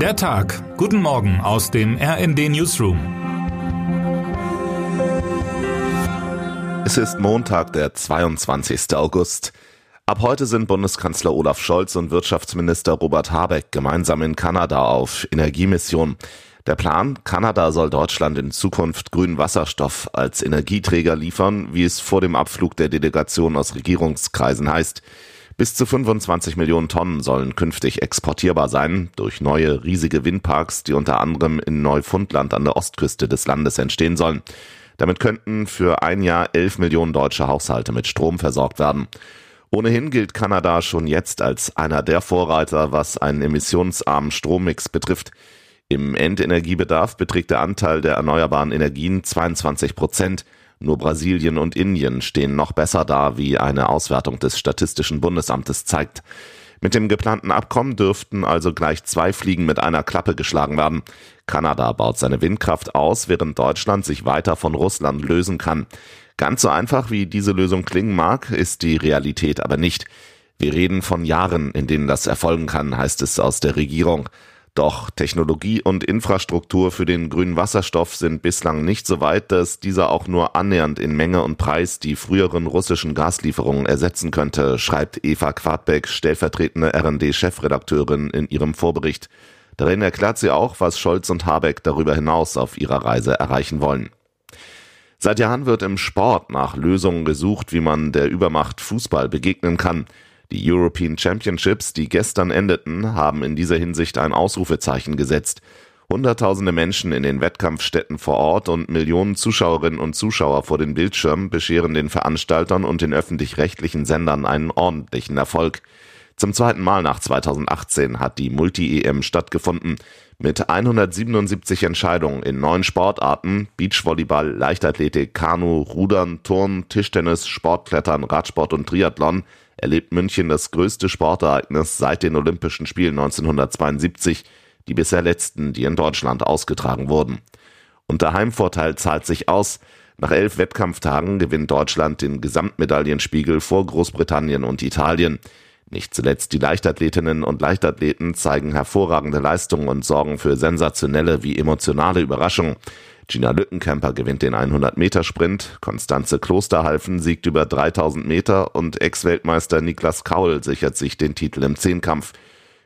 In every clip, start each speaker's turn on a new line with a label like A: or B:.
A: Der Tag. Guten Morgen aus dem RND Newsroom.
B: Es ist Montag, der 22. August. Ab heute sind Bundeskanzler Olaf Scholz und Wirtschaftsminister Robert Habeck gemeinsam in Kanada auf Energiemission. Der Plan, Kanada soll Deutschland in Zukunft grünen Wasserstoff als Energieträger liefern, wie es vor dem Abflug der Delegation aus Regierungskreisen heißt. Bis zu 25 Millionen Tonnen sollen künftig exportierbar sein durch neue riesige Windparks, die unter anderem in Neufundland an der Ostküste des Landes entstehen sollen. Damit könnten für ein Jahr 11 Millionen deutsche Haushalte mit Strom versorgt werden. Ohnehin gilt Kanada schon jetzt als einer der Vorreiter, was einen emissionsarmen Strommix betrifft. Im Endenergiebedarf beträgt der Anteil der erneuerbaren Energien 22 Prozent. Nur Brasilien und Indien stehen noch besser da, wie eine Auswertung des Statistischen Bundesamtes zeigt. Mit dem geplanten Abkommen dürften also gleich zwei Fliegen mit einer Klappe geschlagen werden. Kanada baut seine Windkraft aus, während Deutschland sich weiter von Russland lösen kann. Ganz so einfach, wie diese Lösung klingen mag, ist die Realität aber nicht. Wir reden von Jahren, in denen das erfolgen kann, heißt es aus der Regierung. Doch Technologie und Infrastruktur für den grünen Wasserstoff sind bislang nicht so weit, dass dieser auch nur annähernd in Menge und Preis die früheren russischen Gaslieferungen ersetzen könnte, schreibt Eva Quadbeck, stellvertretende RD-Chefredakteurin in ihrem Vorbericht. Darin erklärt sie auch, was Scholz und Habeck darüber hinaus auf ihrer Reise erreichen wollen. Seit Jahren wird im Sport nach Lösungen gesucht, wie man der Übermacht Fußball begegnen kann. Die European Championships, die gestern endeten, haben in dieser Hinsicht ein Ausrufezeichen gesetzt. Hunderttausende Menschen in den Wettkampfstätten vor Ort und Millionen Zuschauerinnen und Zuschauer vor den Bildschirmen bescheren den Veranstaltern und den öffentlich-rechtlichen Sendern einen ordentlichen Erfolg. Zum zweiten Mal nach 2018 hat die Multi-EM stattgefunden. Mit 177 Entscheidungen in neun Sportarten Beachvolleyball, Leichtathletik, Kanu, Rudern, Turnen, Tischtennis, Sportklettern, Radsport und Triathlon erlebt München das größte Sportereignis seit den Olympischen Spielen 1972, die bisher letzten, die in Deutschland ausgetragen wurden. Und der Heimvorteil zahlt sich aus. Nach elf Wettkampftagen gewinnt Deutschland den Gesamtmedaillenspiegel vor Großbritannien und Italien. Nicht zuletzt die Leichtathletinnen und Leichtathleten zeigen hervorragende Leistungen und sorgen für sensationelle wie emotionale Überraschungen. Gina Lückenkämper gewinnt den 100-Meter-Sprint, Konstanze Klosterhalfen siegt über 3000 Meter und Ex-Weltmeister Niklas Kaul sichert sich den Titel im Zehnkampf.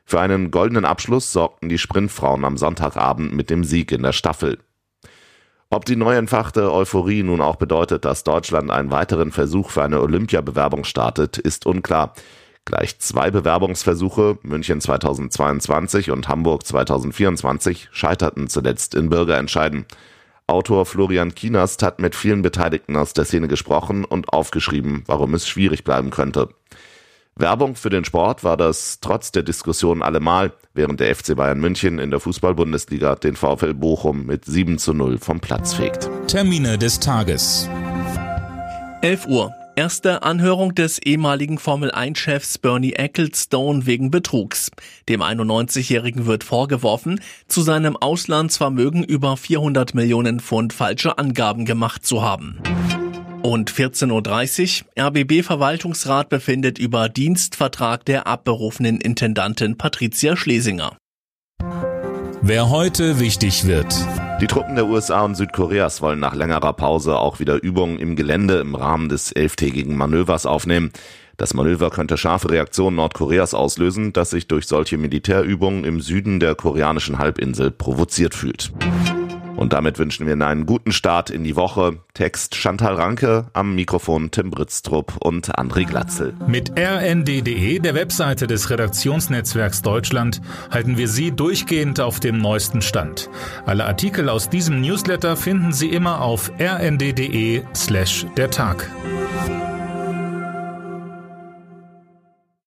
B: Für einen goldenen Abschluss sorgten die Sprintfrauen am Sonntagabend mit dem Sieg in der Staffel. Ob die neu entfachte Euphorie nun auch bedeutet, dass Deutschland einen weiteren Versuch für eine Olympiabewerbung startet, ist unklar. Gleich zwei Bewerbungsversuche, München 2022 und Hamburg 2024, scheiterten zuletzt in Bürgerentscheiden. Autor Florian Kienast hat mit vielen Beteiligten aus der Szene gesprochen und aufgeschrieben, warum es schwierig bleiben könnte. Werbung für den Sport war das trotz der Diskussion allemal, während der FC Bayern München in der Fußball-Bundesliga den VfL Bochum mit 7 zu 0 vom Platz fegt.
A: Termine des Tages.
C: 11 Uhr. Erste Anhörung des ehemaligen Formel-1-Chefs Bernie Ecclestone wegen Betrugs. Dem 91-Jährigen wird vorgeworfen, zu seinem Auslandsvermögen über 400 Millionen Pfund falsche Angaben gemacht zu haben. Und 14.30 Uhr, RBB-Verwaltungsrat befindet über Dienstvertrag der abberufenen Intendantin Patricia Schlesinger.
A: Wer heute wichtig wird.
B: Die Truppen der USA und Südkoreas wollen nach längerer Pause auch wieder Übungen im Gelände im Rahmen des elftägigen Manövers aufnehmen. Das Manöver könnte scharfe Reaktionen Nordkoreas auslösen, das sich durch solche Militärübungen im Süden der koreanischen Halbinsel provoziert fühlt. Und damit wünschen wir Ihnen einen guten Start in die Woche. Text Chantal Ranke, am Mikrofon Tim Britztrup und André Glatzel.
A: Mit rnd.de, der Webseite des Redaktionsnetzwerks Deutschland, halten wir Sie durchgehend auf dem neuesten Stand. Alle Artikel aus diesem Newsletter finden Sie immer auf rnd.de slash der Tag.